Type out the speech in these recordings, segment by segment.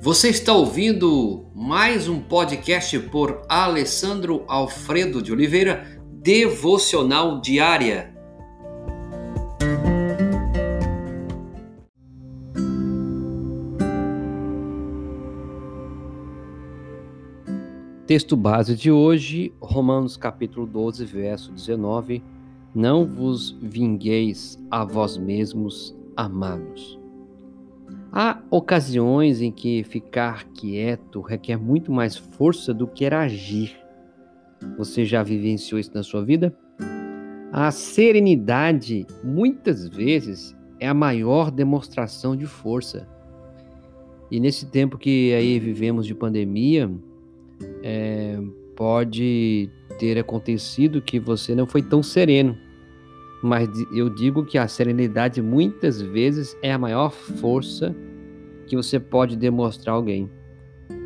Você está ouvindo mais um podcast por Alessandro Alfredo de Oliveira, Devocional Diária. Texto base de hoje, Romanos capítulo 12, verso 19. Não vos vingueis a vós mesmos, amados. Há ocasiões em que ficar quieto requer muito mais força do que agir. Você já vivenciou isso na sua vida? A serenidade, muitas vezes, é a maior demonstração de força. E nesse tempo que aí vivemos de pandemia, é, pode ter acontecido que você não foi tão sereno. Mas eu digo que a serenidade muitas vezes é a maior força que você pode demonstrar a alguém.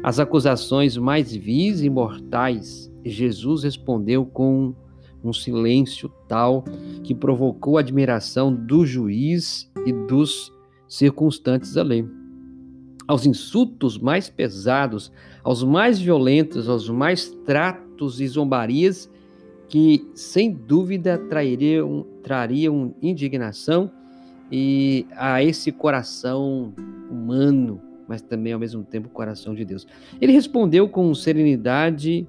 As acusações mais vis e mortais, Jesus respondeu com um silêncio tal que provocou a admiração do juiz e dos circunstantes da lei aos insultos mais pesados, aos mais violentos, aos mais tratos e zombarias que, sem dúvida, trariam, trariam indignação e a esse coração humano, mas também ao mesmo tempo coração de Deus. Ele respondeu com serenidade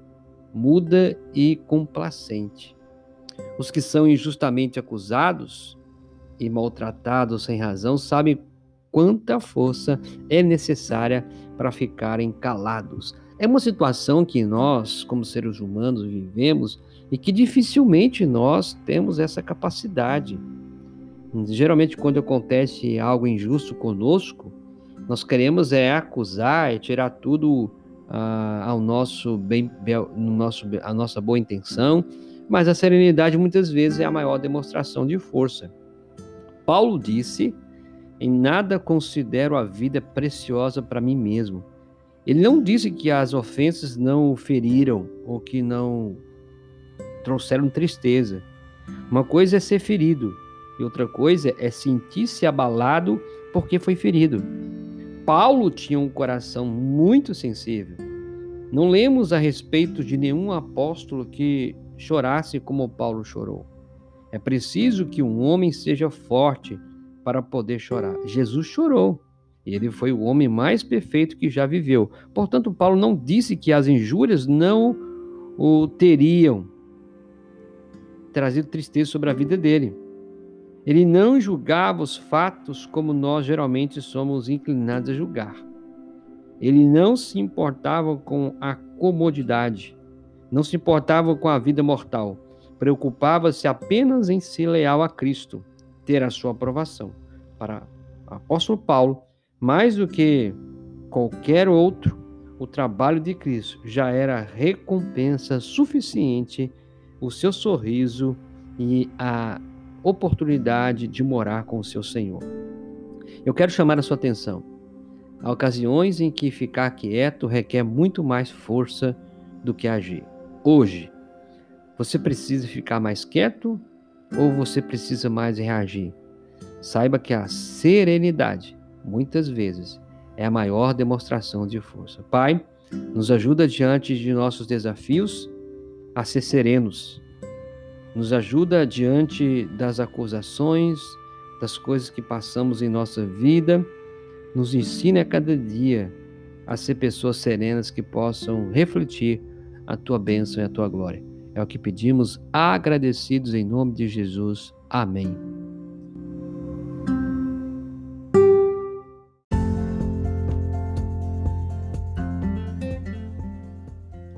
muda e complacente. Os que são injustamente acusados e maltratados sem razão sabem quanta força é necessária para ficarem calados. É uma situação que nós, como seres humanos, vivemos e que dificilmente nós temos essa capacidade. Geralmente, quando acontece algo injusto conosco, nós queremos é acusar e tirar tudo ah, ao nosso bem, no nosso, a nossa boa intenção, mas a serenidade muitas vezes é a maior demonstração de força. Paulo disse em nada considero a vida preciosa para mim mesmo. Ele não disse que as ofensas não o feriram ou que não trouxeram tristeza. Uma coisa é ser ferido e outra coisa é sentir-se abalado porque foi ferido. Paulo tinha um coração muito sensível. Não lemos a respeito de nenhum apóstolo que chorasse como Paulo chorou. É preciso que um homem seja forte para poder chorar. Jesus chorou. Ele foi o homem mais perfeito que já viveu. Portanto, Paulo não disse que as injúrias não o teriam trazido tristeza sobre a vida dele. Ele não julgava os fatos como nós geralmente somos inclinados a julgar. Ele não se importava com a comodidade, não se importava com a vida mortal. Preocupava-se apenas em ser leal a Cristo ter a sua aprovação. Para o apóstolo Paulo, mais do que qualquer outro, o trabalho de Cristo já era recompensa suficiente, o seu sorriso e a oportunidade de morar com o seu Senhor. Eu quero chamar a sua atenção. Há ocasiões em que ficar quieto requer muito mais força do que agir. Hoje, você precisa ficar mais quieto ou você precisa mais reagir? Saiba que a serenidade, muitas vezes, é a maior demonstração de força. Pai, nos ajuda diante de nossos desafios a ser serenos. Nos ajuda diante das acusações, das coisas que passamos em nossa vida. Nos ensina a cada dia a ser pessoas serenas que possam refletir a tua bênção e a tua glória. É o que pedimos, agradecidos em nome de Jesus. Amém.